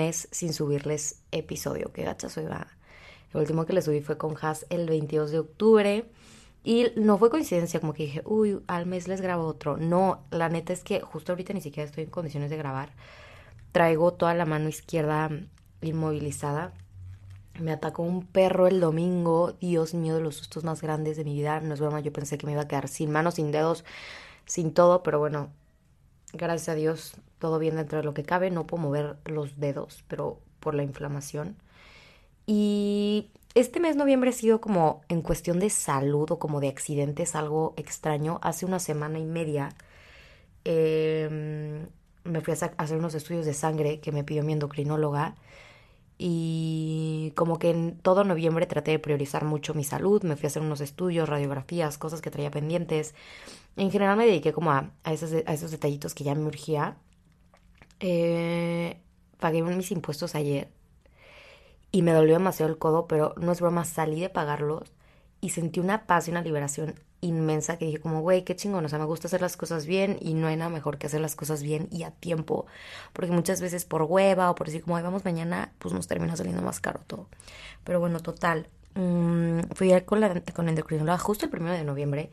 mes sin subirles episodio. Qué gacha soy. El último que le subí fue con Has el 22 de octubre. Y no fue coincidencia, como que dije, uy, al mes les grabo otro. No, la neta es que justo ahorita ni siquiera estoy en condiciones de grabar. Traigo toda la mano izquierda inmovilizada. Me atacó un perro el domingo. Dios mío, de los sustos más grandes de mi vida. No es broma, yo pensé que me iba a quedar sin manos, sin dedos, sin todo. Pero bueno, gracias a Dios, todo bien dentro de lo que cabe. No puedo mover los dedos, pero por la inflamación. Y este mes noviembre ha sido como en cuestión de salud o como de accidentes algo extraño. Hace una semana y media em, me fui a hacer unos estudios de sangre que me pidió mi endocrinóloga y como que en todo noviembre traté de priorizar mucho mi salud, me fui a hacer unos estudios, radiografías, cosas que traía pendientes. En general me dediqué como a, esos, a esos detallitos que ya me urgía. Eh, pagué mis impuestos ayer y me dolió demasiado el codo, pero no es broma, salí de pagarlos y sentí una paz y una liberación inmensa que dije como, güey, qué chingón, o sea, me gusta hacer las cosas bien y no hay nada mejor que hacer las cosas bien y a tiempo, porque muchas veces por hueva o por decir como, ay, vamos mañana, pues nos termina saliendo más caro todo. Pero bueno, total, mmm, fui con la con endocrinóloga justo el primero de noviembre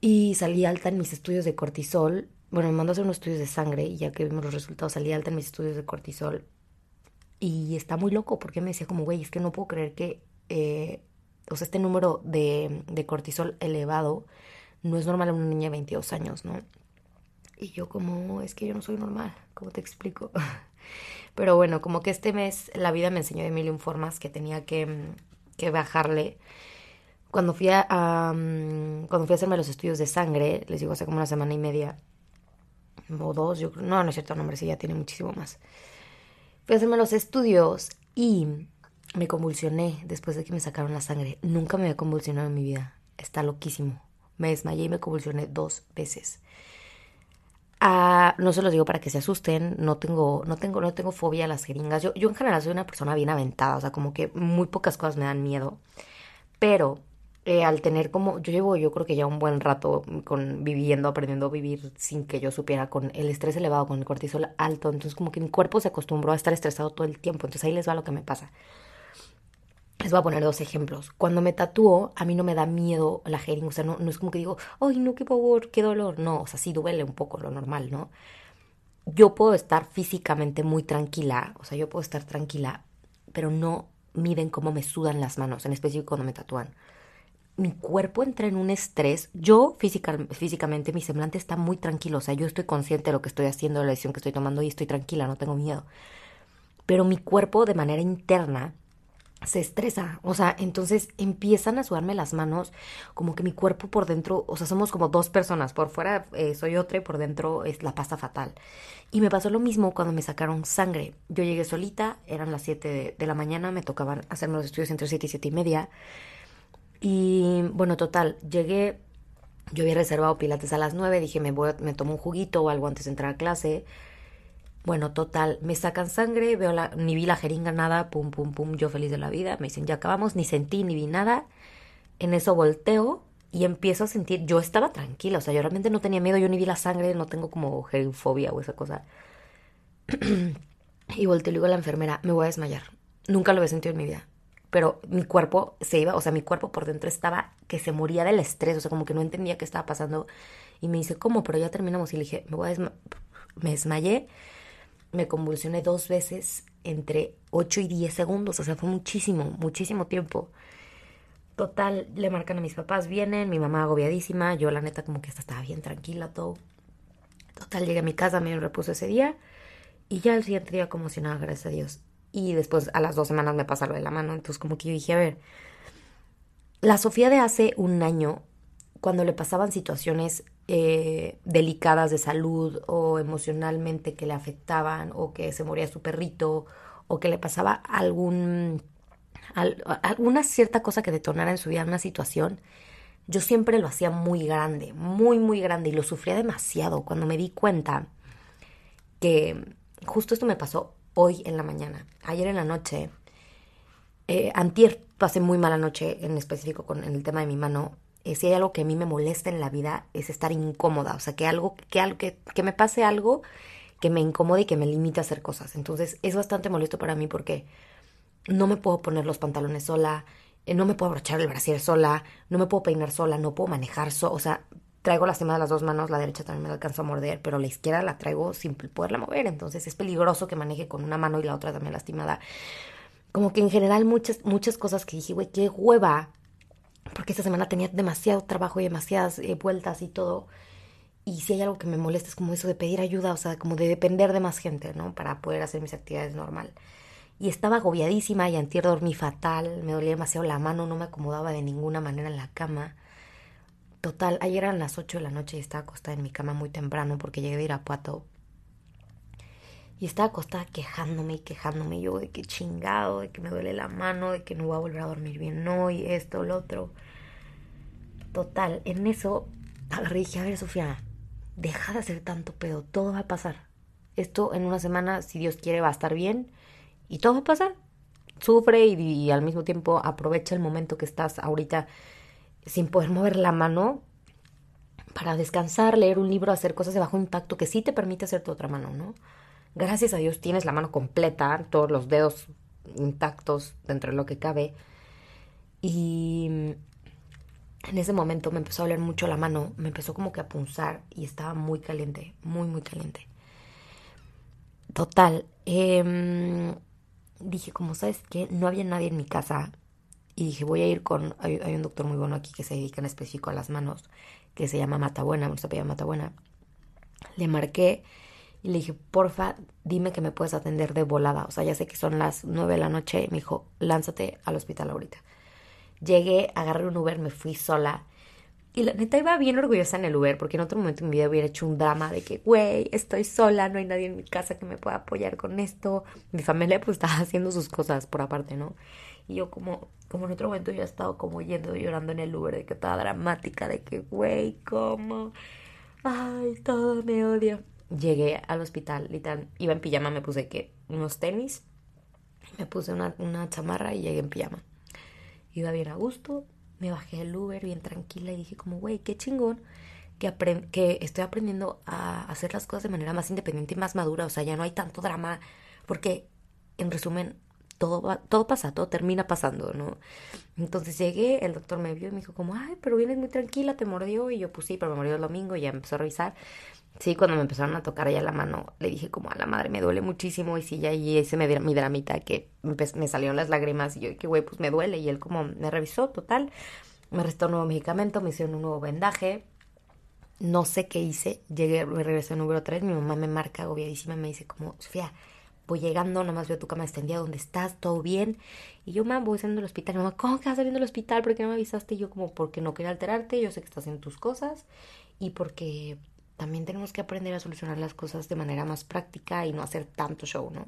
y salí alta en mis estudios de cortisol. Bueno, me mandó a hacer unos estudios de sangre y ya que vimos los resultados, salí alta en mis estudios de cortisol y está muy loco porque me decía como, güey, es que no puedo creer que, eh, o sea, este número de, de, cortisol elevado no es normal en una niña de 22 años, ¿no? Y yo como, es que yo no soy normal, ¿cómo te explico? Pero bueno, como que este mes la vida me enseñó de mil formas que tenía que, que bajarle. Cuando fui a, cuando fui a hacerme los estudios de sangre, les digo hace como una semana y media, o dos, yo no, no es cierto, nombre, sí, ya tiene muchísimo más Fui a hacerme los estudios y me convulsioné después de que me sacaron la sangre. Nunca me había convulsionado en mi vida. Está loquísimo. Me desmayé y me convulsioné dos veces. Ah, no se los digo para que se asusten, no tengo, no tengo, no tengo fobia a las jeringas. Yo, yo en general soy una persona bien aventada, o sea, como que muy pocas cosas me dan miedo. Pero eh, al tener como, yo llevo yo creo que ya un buen rato con viviendo, aprendiendo a vivir sin que yo supiera, con el estrés elevado, con el cortisol alto, entonces como que mi cuerpo se acostumbró a estar estresado todo el tiempo, entonces ahí les va lo que me pasa. Les voy a poner dos ejemplos. Cuando me tatúo, a mí no me da miedo la jeringa, o sea, no, no es como que digo, ay, no, qué favor, qué dolor, no, o sea, sí duele un poco lo normal, ¿no? Yo puedo estar físicamente muy tranquila, o sea, yo puedo estar tranquila, pero no miden cómo me sudan las manos, en específico cuando me tatúan mi cuerpo entra en un estrés. Yo físicamente, mi semblante está muy tranquilo. O sea, yo estoy consciente de lo que estoy haciendo, de la decisión que estoy tomando y estoy tranquila, no tengo miedo. Pero mi cuerpo de manera interna se estresa. O sea, entonces empiezan a sudarme las manos, como que mi cuerpo por dentro, o sea, somos como dos personas. Por fuera eh, soy otra y por dentro es la pasta fatal. Y me pasó lo mismo cuando me sacaron sangre. Yo llegué solita, eran las 7 de, la mañana, me tocaban hacerme los estudios entre 7 y 7 y media. Y bueno, total, llegué, yo había reservado pilates a las 9, dije me, voy, me tomo un juguito o algo antes de entrar a clase. Bueno, total, me sacan sangre, veo la, ni vi la jeringa, nada, pum, pum, pum, yo feliz de la vida, me dicen ya acabamos, ni sentí, ni vi nada. En eso volteo y empiezo a sentir, yo estaba tranquila, o sea, yo realmente no tenía miedo, yo ni vi la sangre, no tengo como gerifobia o esa cosa. y volteo y digo a la enfermera, me voy a desmayar. Nunca lo había sentido en mi vida pero mi cuerpo se iba, o sea, mi cuerpo por dentro estaba que se moría del estrés, o sea, como que no entendía qué estaba pasando. Y me dice, ¿cómo? Pero ya terminamos. Y le dije, me voy a me desmayé, me convulsioné dos veces entre 8 y 10 segundos, o sea, fue muchísimo, muchísimo tiempo. Total, le marcan a mis papás, vienen, mi mamá agobiadísima, yo la neta como que estaba bien tranquila, todo. Total, llegué a mi casa, me repuso ese día y ya el siguiente día como si nada, gracias a Dios y después a las dos semanas me pasa lo de la mano. Entonces como que yo dije, a ver, la Sofía de hace un año, cuando le pasaban situaciones eh, delicadas de salud o emocionalmente que le afectaban o que se moría su perrito o que le pasaba algún, alguna cierta cosa que detonara en su vida una situación, yo siempre lo hacía muy grande, muy, muy grande y lo sufría demasiado cuando me di cuenta que justo esto me pasó hoy en la mañana. Ayer en la noche, eh, antier pasé muy mala noche, en específico con el tema de mi mano. Eh, si hay algo que a mí me molesta en la vida es estar incómoda, o sea, que algo, que, algo, que, me pase algo que me incomode y que me limite a hacer cosas. Entonces es bastante molesto para mí porque no me puedo poner los pantalones sola, eh, no me puedo abrochar el brasier sola, no me puedo peinar sola, no puedo manejar sola, o sea, traigo lastimada las dos manos, la derecha también me alcanza a morder, pero la izquierda la traigo sin poderla mover, entonces es peligroso que maneje con una mano y la otra también lastimada. Como que en general muchas, muchas cosas que dije, güey, qué hueva, porque esta semana tenía demasiado trabajo y demasiadas eh, vueltas y todo. Y si hay algo que me molesta es como eso de pedir ayuda, o sea, como de depender de más gente, ¿no? Para poder hacer mis actividades normal. Y estaba agobiadísima y antier dormí fatal, me dolía demasiado la mano, no me acomodaba de ninguna manera en la cama. Total, ayer eran las 8 de la noche y estaba acostada en mi cama muy temprano porque llegué de Irapuato. Y estaba acostada quejándome y quejándome yo de que chingado, de que me duele la mano, de que no voy a volver a dormir bien hoy, esto, lo otro. Total, en eso agarré y dije, a ver Sofía, deja de hacer tanto pedo, todo va a pasar. Esto en una semana, si Dios quiere, va a estar bien y todo va a pasar. Sufre y al mismo tiempo aprovecha el momento que estás ahorita sin poder mover la mano para descansar, leer un libro, hacer cosas de bajo impacto que sí te permite hacer tu otra mano, ¿no? Gracias a Dios tienes la mano completa, todos los dedos intactos dentro de lo que cabe. Y en ese momento me empezó a doler mucho la mano, me empezó como que a punzar y estaba muy caliente, muy, muy caliente. Total, eh, dije, como sabes que no había nadie en mi casa, y dije, voy a ir con, hay, un doctor muy bueno aquí que se dedica en específico a las manos, que se llama Matabuena, se llama Matabuena. Le marqué y le dije, porfa, dime que me puedes atender de volada. O sea, ya sé que son las nueve de la noche. Me dijo, lánzate al hospital ahorita. Llegué, agarré un Uber, me fui sola. Y la neta iba bien orgullosa en el Uber, porque en otro momento en mi vida hubiera hecho un drama de que, güey, estoy sola, no hay nadie en mi casa que me pueda apoyar con esto. Mi familia pues estaba haciendo sus cosas por aparte, ¿no? Y yo como, como en otro momento yo he estado como yendo llorando en el Uber de que estaba dramática, de que, güey, ¿cómo? Ay, todo me odia. Llegué al hospital, literal, iba en pijama, me puse que unos tenis, me puse una, una chamarra y llegué en pijama. Iba bien a gusto, me bajé del Uber bien tranquila y dije como, güey, qué chingón que, que estoy aprendiendo a hacer las cosas de manera más independiente y más madura. O sea, ya no hay tanto drama porque, en resumen, todo, todo pasa, todo termina pasando, ¿no? Entonces llegué, el doctor me vio y me dijo como, ay, pero vienes muy tranquila, te mordió. Y yo, pues sí, pero me mordió el domingo y ya empezó a revisar. Sí, cuando me empezaron a tocar ya la mano, le dije como a la madre, me duele muchísimo. Y sí, ya ahí ese me mi dramita que me salieron las lágrimas y yo, que güey, pues me duele. Y él como me revisó, total. Me restó un nuevo medicamento, me hicieron un nuevo vendaje. No sé qué hice. Llegué, me regresé a número 3. Mi mamá me marca agobiadísima me dice como, Sofía, voy llegando, nomás veo tu cama extendida, ¿dónde estás? ¿Todo bien? Y yo, me voy saliendo del hospital. Mi mamá, ¿cómo que vas saliendo del hospital? ¿Por qué no me avisaste? Y yo como, porque no quería alterarte, yo sé que estás haciendo tus cosas y porque también tenemos que aprender a solucionar las cosas de manera más práctica y no hacer tanto show, ¿no?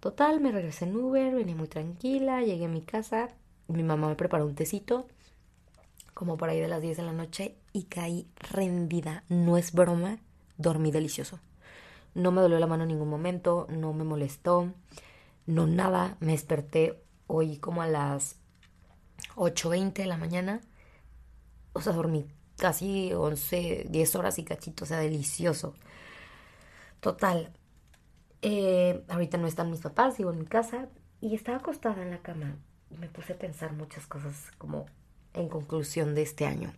Total, me regresé en Uber, venía muy tranquila, llegué a mi casa, mi mamá me preparó un tecito, como por ahí de las 10 de la noche, y caí rendida, no es broma, dormí delicioso. No me dolió la mano en ningún momento, no me molestó, no nada. Me desperté hoy como a las 8.20 de la mañana. O sea, dormí casi 11, 10 horas y cachito, o sea, delicioso. Total. Eh, ahorita no están mis papás, sigo en mi casa y estaba acostada en la cama. Me puse a pensar muchas cosas como en conclusión de este año.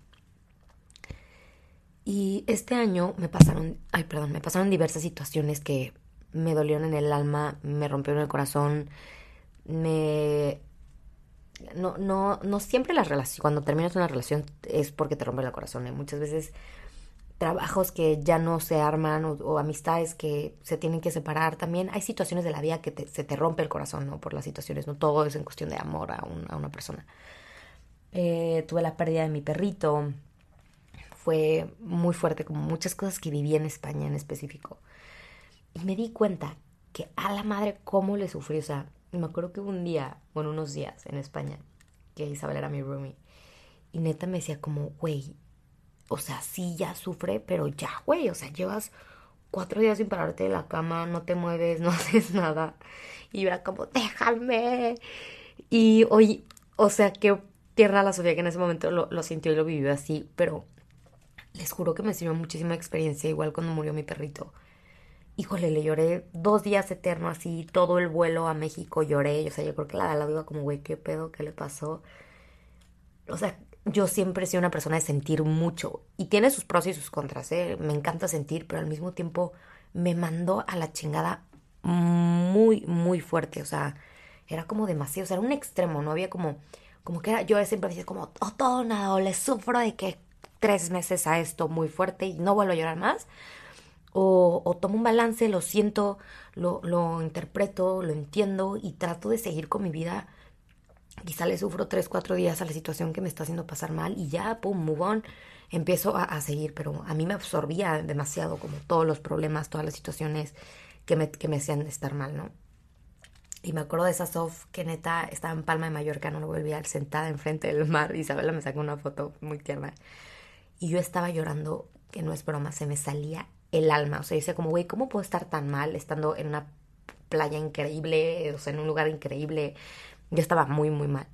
Y este año me pasaron, ay, perdón, me pasaron diversas situaciones que me dolieron en el alma, me rompieron el corazón, me... No, no, no siempre las relaciones, cuando terminas una relación es porque te rompe el corazón. ¿eh? Muchas veces trabajos que ya no se arman o, amistades que se tienen que separar. También hay situaciones de la vida que se te rompe el corazón, ¿no? Por las situaciones, no todo es en cuestión de amor a, a una persona. Eh, tuve la pérdida de mi perrito, fue muy fuerte, como muchas cosas que viví en España en específico. Y me di cuenta que a la madre cómo le sufrí. O sea, me acuerdo que un día, bueno, unos días en España, que Isabel era mi roomie, y neta me decía como, güey, o sea, sí ya sufre, pero ya, güey, o sea, llevas cuatro días sin pararte de la cama, no te mueves, no haces nada. Y era como, déjame. Y hoy, o sea, qué tierra la Sofía que en ese momento lo sintió y lo vivió así, pero les juro que me sirvió muchísima experiencia, igual cuando murió mi perrito. Híjole, le lloré dos días eterno así, todo el vuelo a México lloré, o sea, yo creo que la la iba como, güey, ¿qué pedo? ¿Qué le pasó? O sea, yo siempre he sido una persona de sentir mucho y tiene sus pros y sus contras, ¿eh? Me encanta sentir, pero al mismo tiempo me mandó a la chingada muy, muy fuerte, o sea, era como demasiado, o sea, era un extremo, no había como, como que era, yo siempre decía como, oh, todo nada, o le sufro de que tres meses a esto muy fuerte y no vuelvo a llorar más, o, tomo un balance, lo siento, lo, lo interpreto, lo entiendo y trato de seguir con mi vida. Quizá le sufro tres, cuatro días a la situación que me está haciendo pasar mal y ya, pum, move on, empiezo a, seguir, pero a mí me absorbía demasiado como todos los problemas, todas las situaciones que me, que me hacían estar mal, ¿no? Y me acuerdo de esa Sof que neta estaba en Palma de Mallorca, no lo volvía sentada enfrente del mar. Isabela me sacó una foto muy tierna. Y yo estaba llorando, que no es broma, se me salía el alma. O sea, dice como, güey, ¿cómo puedo estar tan mal estando en una playa increíble, o sea, en un lugar increíble? Yo estaba muy, muy mal.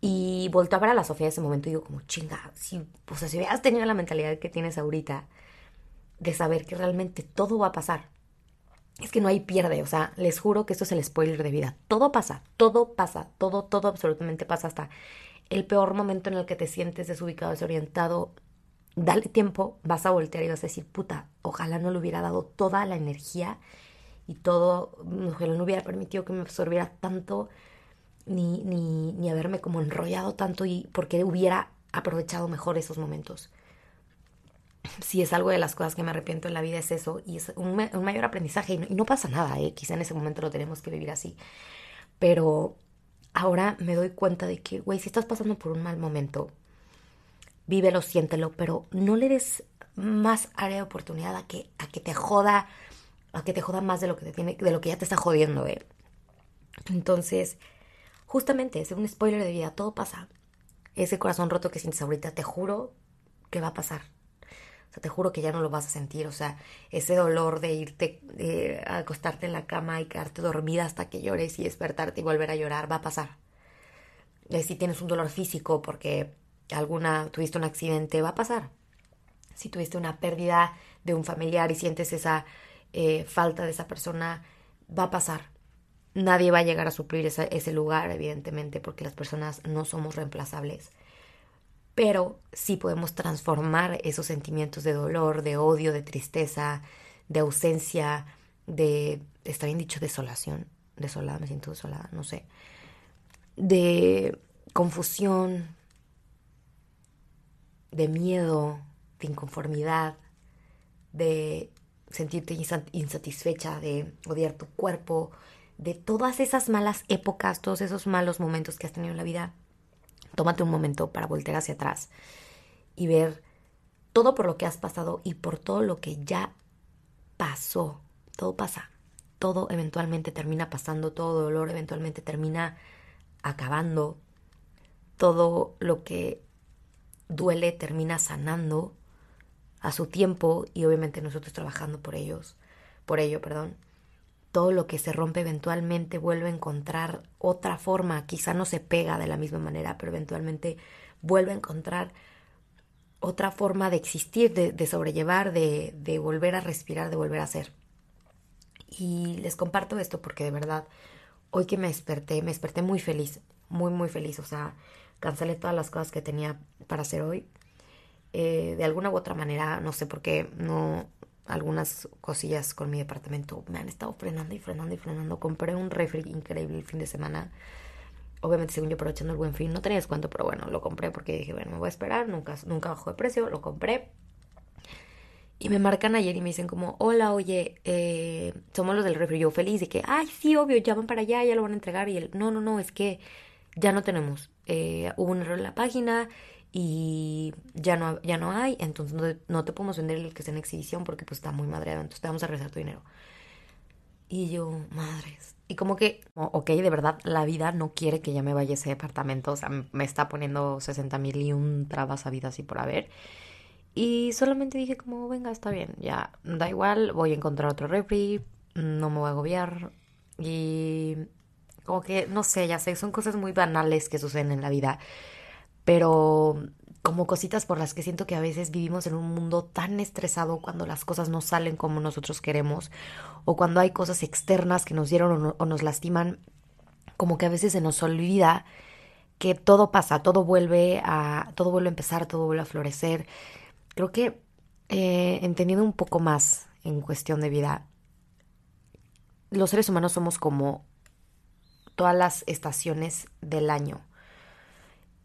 Y volto a ver a la Sofía en ese momento y digo como, chinga, si, o sea, si hubieras tenido la mentalidad que tienes ahorita de saber que realmente todo va a pasar. Es que no hay pierde, o sea, les juro que esto es el spoiler de vida. Todo pasa, todo pasa, todo, todo absolutamente pasa hasta el peor momento en el que te sientes desubicado, desorientado, dale tiempo, vas a voltear y vas a decir, puta, ojalá no le hubiera dado toda la energía y todo, ojalá no hubiera permitido que me absorbiera tanto, ni, ni, ni haberme como enrollado tanto y porque hubiera aprovechado mejor esos momentos. Si es algo de las cosas que me arrepiento en la vida es eso y es un, mayor aprendizaje y no, pasa nada, ¿eh? quizá en ese momento lo tenemos que vivir así, pero ahora me doy cuenta de que, güey, si estás pasando por un mal momento, vívelo, siéntelo, pero no le des más área de oportunidad a que, a que te joda, a que te joda más de lo que te tiene, de lo que ya te está jodiendo, ¿eh? Entonces, justamente, es un spoiler de vida, todo pasa. Ese corazón roto que sientes ahorita, te juro que va a pasar. O sea, te juro que ya no lo vas a sentir. O sea, ese dolor de irte eh, a acostarte en la cama y quedarte dormida hasta que llores y despertarte y volver a llorar, va a pasar. Y si tienes un dolor físico porque alguna, tuviste un accidente, va a pasar. Si tuviste una pérdida de un familiar y sientes esa eh, falta de esa persona, va a pasar. Nadie va a llegar a suplir ese lugar, evidentemente, porque las personas no somos reemplazables. Pero sí podemos transformar esos sentimientos de dolor, de odio, de tristeza, de ausencia, de, está bien dicho, desolación, desolada, me siento desolada, no sé, de confusión, de miedo, de inconformidad, de sentirte insatisfecha, de odiar tu cuerpo, de todas esas malas épocas, todos esos malos momentos que has tenido en la vida, tómate un momento para voltear hacia atrás y ver todo por lo que has pasado y por todo lo que ya pasó. Todo pasa, todo eventualmente termina pasando, todo dolor eventualmente termina acabando, todo lo que duele termina sanando a su tiempo y obviamente nosotros trabajando por ellos, por ello, perdón. Todo lo que se rompe eventualmente vuelve a encontrar otra forma, quizá no se pega de la misma manera, pero eventualmente vuelve a encontrar otra forma de existir, de, sobrellevar, de, de volver a respirar, de volver a ser. Y les comparto esto porque de verdad, hoy que me desperté, me desperté muy feliz, muy, muy feliz. O sea, cancelé todas las cosas que tenía para hacer hoy. Eh, de alguna u otra manera, no sé por qué, no, algunas cosillas con mi departamento me han estado frenando y frenando y frenando. Compré un refri increíble el fin de semana. Obviamente, según yo, aprovechando el buen fin, no tenía descuento, pero bueno, lo compré porque dije, bueno, me voy a esperar, nunca, nunca bajó de precio, lo compré. Y me marcan ayer y me dicen como, hola, oye, eh, somos los del refri. Yo feliz de que, ay, sí, obvio, llaman para allá, ya lo van a entregar. Y él, no, no, no, es que ya no tenemos. Eh, hubo un error en la página y ya no, ya no hay, entonces no, te podemos vender el que está en exhibición porque pues está muy madreado, entonces te vamos a regresar tu dinero. Y yo, madres. Y como que, ok, de verdad, la vida no quiere que ya me vaya ese departamento, o sea, me está poniendo 60 mil y un trabas a vida así por haber. Y solamente dije como, venga, está bien, ya, da igual, voy a encontrar otro refri, no me voy a agobiar. Y como que, no sé, ya sé, son cosas muy banales que suceden en la vida. Pero como cositas por las que siento que a veces vivimos en un mundo tan estresado cuando las cosas no salen como nosotros queremos o cuando hay cosas externas que nos dieron o, nos lastiman, como que a veces se nos olvida que todo pasa, todo vuelve a, todo vuelve a empezar, todo vuelve a florecer. Creo que eh, entendiendo un poco más en cuestión de vida, los seres humanos somos como todas las estaciones del año.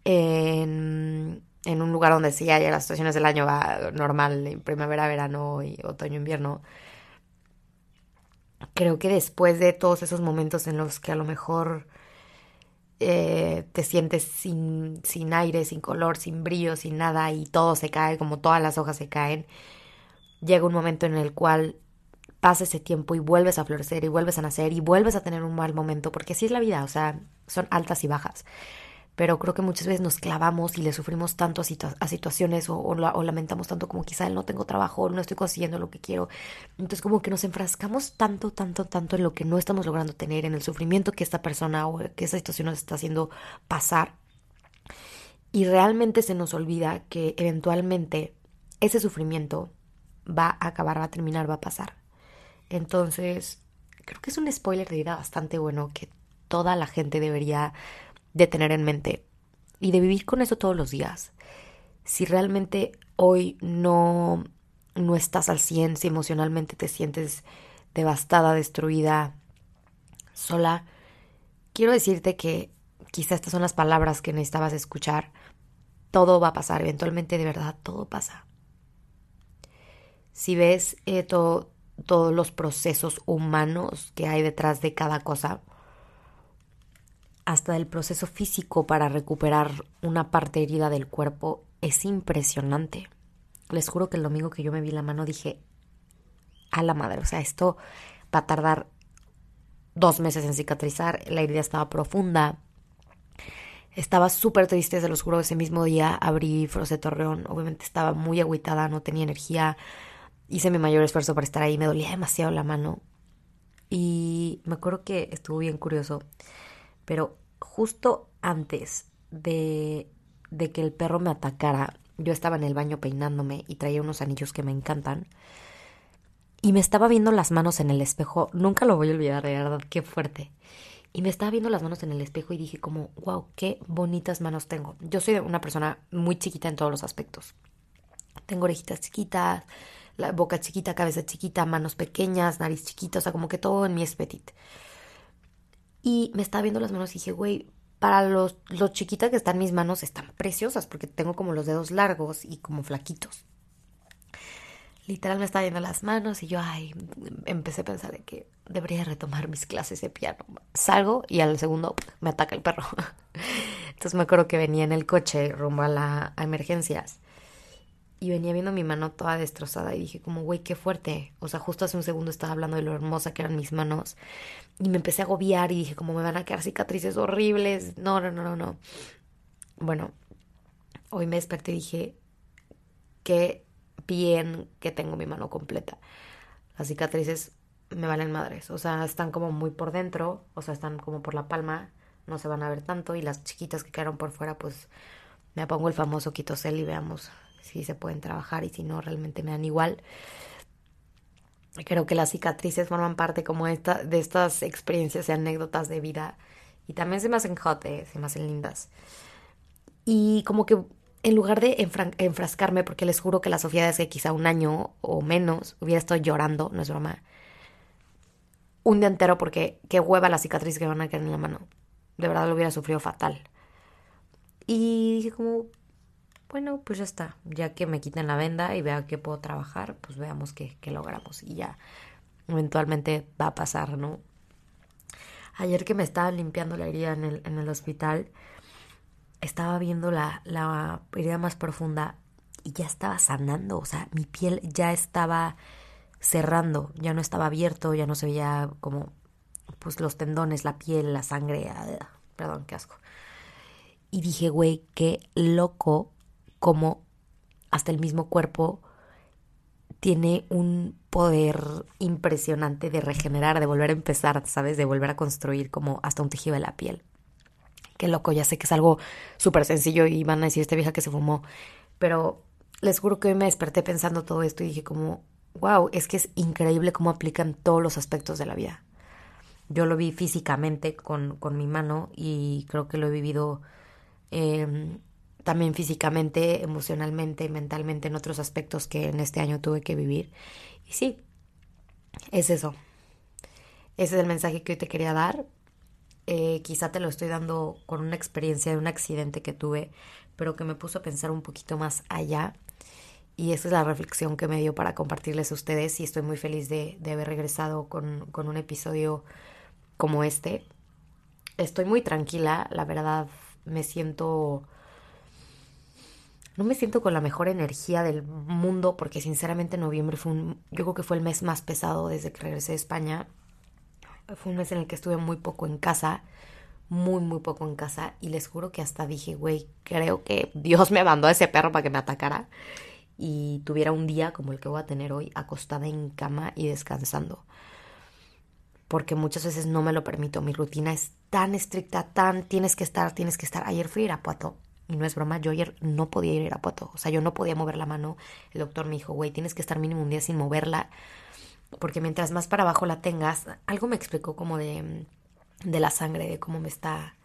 En, en un lugar donde sí haya las estaciones del año va normal, primavera, verano otoño, invierno. Creo que después de todos esos momentos en los que a lo mejor eh, te sientes sin, sin aire, sin color, sin brillo, sin nada y todo se cae como todas las hojas se caen, llega un momento en el cual pasa ese tiempo y vuelves a florecer y vuelves a nacer y vuelves a tener un mal momento, porque así es la vida, o sea, son altas y bajas pero creo que muchas veces nos clavamos y le sufrimos tanto a, situaciones o, lamentamos tanto como quizá no tengo trabajo, no estoy consiguiendo lo que quiero. Entonces como que nos enfrascamos tanto, tanto, tanto en lo que no estamos logrando tener, en el sufrimiento que esta persona o que esa situación nos está haciendo pasar. Y realmente se nos olvida que eventualmente ese sufrimiento va a acabar, va a terminar, va a pasar. Entonces, creo que es un spoiler de vida bastante bueno que toda la gente debería de tener en mente y de vivir con eso todos los días. Si realmente hoy no, no estás al 100, si emocionalmente te sientes devastada, destruida, sola, quiero decirte que quizá estas son las palabras que necesitabas escuchar. Todo va a pasar, eventualmente de verdad todo pasa. Si ves eh, todos los procesos humanos que hay detrás de cada cosa, hasta el proceso físico para recuperar una parte herida del cuerpo es impresionante. Les juro que el domingo que yo me vi la mano dije, a la madre, o sea, esto va a tardar dos meses en cicatrizar, la herida estaba profunda, estaba súper triste, se los juro, ese mismo día abrí Froce Torreón, obviamente estaba muy agüitada, no tenía energía, hice mi mayor esfuerzo para estar ahí, me dolía demasiado la mano y me acuerdo que estuvo bien curioso pero justo antes de, de que el perro me atacara, yo estaba en el baño peinándome y traía unos anillos que me encantan. Y me estaba viendo las manos en el espejo. Nunca lo voy a olvidar, de verdad, qué fuerte. Y me estaba viendo las manos en el espejo y dije como, wow, qué bonitas manos tengo. Yo soy una persona muy chiquita en todos los aspectos. Tengo orejitas chiquitas, la boca chiquita, cabeza chiquita, manos pequeñas, nariz chiquita, o sea, como que todo en mí es petit. Y me estaba viendo las manos y dije, güey, para los, los chiquitas que están mis manos están preciosas porque tengo como los dedos largos y como flaquitos. Literal me estaba viendo las manos y yo, ay, empecé a pensar de que debería retomar mis clases de piano. Salgo y al segundo me ataca el perro. Entonces me acuerdo que venía en el coche rumbo a la a emergencias y venía viendo mi mano toda destrozada y dije como, güey, qué fuerte. O sea, justo hace un segundo estaba hablando de lo hermosa que eran mis manos y me empecé a agobiar y dije como me van a quedar cicatrices horribles. No, no, no, no, no. Bueno, hoy me desperté y dije, qué bien que tengo mi mano completa. Las cicatrices me valen madres. O sea, están como muy por dentro, o sea, están como por la palma, no se van a ver tanto y las chiquitas que quedaron por fuera, pues me pongo el famoso quitosel y veamos si se pueden trabajar y si no, realmente me dan igual. Creo que las cicatrices forman parte como esta, de estas experiencias y anécdotas de vida y también se me hacen hot, eh, se me hacen lindas. Y como que en lugar de enfrascarme, porque les juro que la Sofía es que quizá un año o menos hubiera estado llorando, no es broma, un día entero porque qué hueva la cicatriz que van a quedar en la mano. De verdad lo hubiera sufrido fatal. Y dije como, bueno, pues ya está, ya que me quiten la venda y vea que puedo trabajar, pues veamos qué, logramos y ya eventualmente va a pasar, ¿no? Ayer que me estaba limpiando la herida en el, en el hospital, estaba viendo la, la herida más profunda y ya estaba sanando, o sea, mi piel ya estaba cerrando, ya no estaba abierto, ya no se veía como pues los tendones, la piel, la sangre, ah, perdón, qué asco. Y dije, güey, qué loco como hasta el mismo cuerpo tiene un poder impresionante de regenerar, de volver a empezar, ¿sabes? De volver a construir como hasta un tejido de la piel. Qué loco, ya sé que es algo súper sencillo y van a decir esta vieja que se fumó. Pero les juro que hoy me desperté pensando todo esto y dije como, wow, es que es increíble cómo aplican todos los aspectos de la vida. Yo lo vi físicamente con, con mi mano y creo que lo he vivido em, también físicamente, emocionalmente, mentalmente en otros aspectos que en este año tuve que vivir. Y sí, es eso. Ese es el mensaje que hoy te quería dar. Eh, quizá te lo estoy dando con una experiencia de un accidente que tuve, pero que me puso a pensar un poquito más allá. Y esa es la reflexión que me dio para compartirles a ustedes y estoy muy feliz de, de haber regresado con, con un episodio como este. Estoy muy tranquila, la verdad me siento... No me siento con la mejor energía del mundo porque sinceramente noviembre fue un... Yo creo que fue el mes más pesado desde que regresé de España. Fue un mes en el que estuve muy poco en casa, muy, muy poco en casa y les juro que hasta dije, güey, creo que Dios me mandó a ese perro para que me atacara y tuviera un día como el que voy a tener hoy, acostada en cama y descansando porque muchas veces no me lo permito. Mi rutina es tan estricta, tan tienes que estar, tienes que estar. Ayer fui a Irapuato y no es broma, yo ayer no podía ir a Irapuato, o sea, yo no podía mover la mano. El doctor me dijo, güey, tienes que estar mínimo un día sin moverla, porque mientras más para abajo la tengas, algo me explicó como de, de la sangre, de cómo me está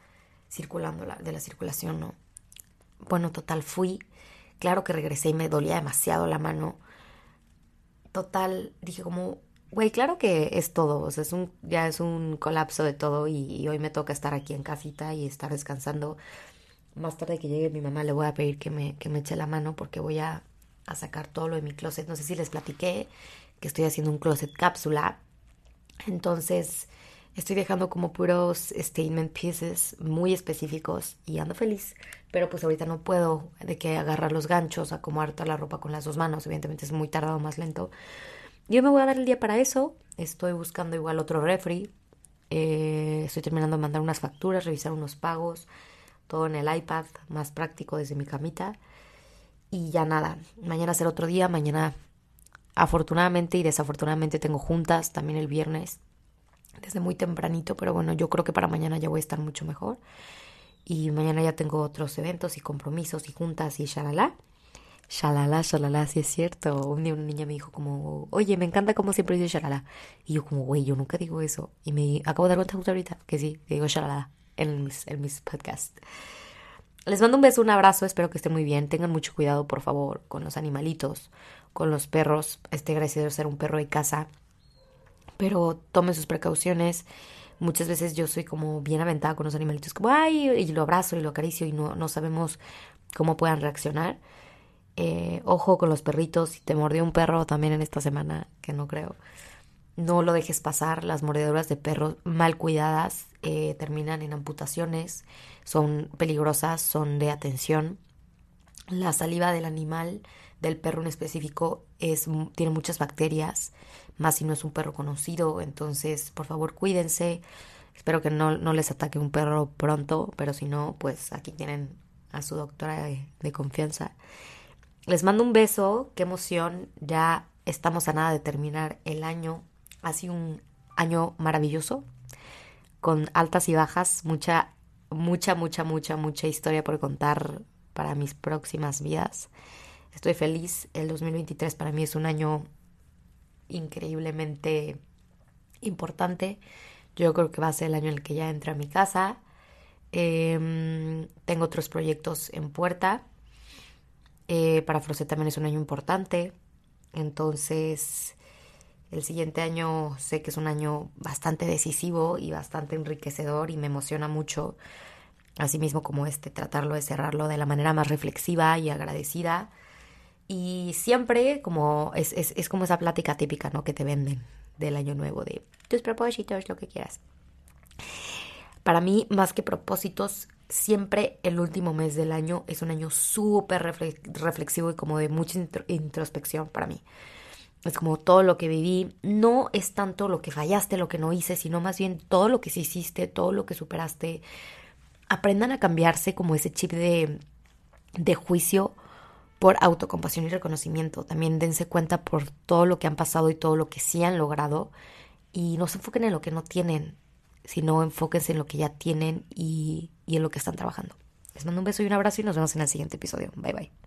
circulando, la, de la circulación, ¿no? Bueno, total, fui. Claro que regresé y me dolía demasiado la mano. Total, dije como, Güey, claro que es todo, o sea, es un, ya es un colapso de todo y, hoy me toca estar aquí en casita y estar descansando. Más tarde que llegue mi mamá le voy a pedir que me, que me eche la mano porque voy a, a sacar todo lo de mi closet. No sé si les platiqué que estoy haciendo un closet cápsula. Entonces estoy dejando como puros statement pieces muy específicos y ando feliz. Pero pues ahorita no puedo de que agarrar los ganchos, acomodar toda la ropa con las dos manos. Evidentemente es muy tardado, más lento. Yo me voy a dar el día para eso. Estoy buscando igual otro refri. Eh, estoy terminando de mandar unas facturas, revisar unos pagos. Todo en el iPad, más práctico desde mi camita. Y ya nada. Mañana será otro día. Mañana, afortunadamente y desafortunadamente, tengo juntas también el viernes. Desde muy tempranito. Pero bueno, yo creo que para mañana ya voy a estar mucho mejor. Y mañana ya tengo otros eventos y compromisos y juntas y shalala. Shalala, shalala, sí es cierto. Un día una niña me dijo como, oye, me encanta como siempre dice shalala. Y yo como, güey, yo nunca digo eso. Y me acabo de dar cuenta justo ahorita que sí, que digo shalala en mis, en mis podcasts. Les mando un beso, un abrazo, espero que estén muy bien. Tengan mucho cuidado, por favor, con los animalitos, con los perros. Este gracias a ser un perro de casa. Pero tomen sus precauciones. Muchas veces yo soy como bien aventada con los animalitos, como, ay, y lo abrazo y lo acaricio y no, no sabemos cómo puedan reaccionar. Eh, ojo con los perritos, si te mordió un perro también en esta semana, que no creo, no lo dejes pasar. Las mordeduras de perros mal cuidadas eh, terminan en amputaciones, son peligrosas, son de atención. La saliva del animal, del perro en específico, es, tiene muchas bacterias, más si no es un perro conocido. Entonces, por favor, cuídense. Espero que no, no les ataque un perro pronto, pero si no, pues aquí tienen a su doctora de confianza. Les mando un beso, qué emoción, ya estamos a nada de terminar el año. Ha sido un año maravilloso, con altas y bajas, mucha, mucha, mucha, mucha, mucha historia por contar para mis próximas vidas. Estoy feliz, el 2023 para mí es un año increíblemente importante. Yo creo que va a ser el año en el que ya entra a mi casa. Em, tengo otros proyectos en puerta eh, para Frosé también es un año importante. Entonces, el siguiente año sé que es un año bastante decisivo y bastante enriquecedor y me emociona mucho, así mismo como este, tratarlo de cerrarlo de la manera más reflexiva y agradecida. Y siempre como es, es, como esa plática típica, ¿no? Que te venden del año nuevo, de tus propósitos, lo que quieras. Para mí, más que propósitos, siempre el último mes del año es un año súper reflexivo y como de mucha introspección para mí. Es como todo lo que viví, no es tanto lo que fallaste, lo que no hice, sino más bien todo lo que sí hiciste, todo lo que superaste. Aprendan a cambiarse como ese chip de, de juicio por autocompasión y reconocimiento. También dense cuenta por todo lo que han pasado y todo lo que sí han logrado y no se enfoquen en lo que no tienen sino enfóquense en lo que ya tienen y, y en lo que están trabajando. Les mando un beso y un abrazo y nos vemos en el siguiente episodio. Bye bye.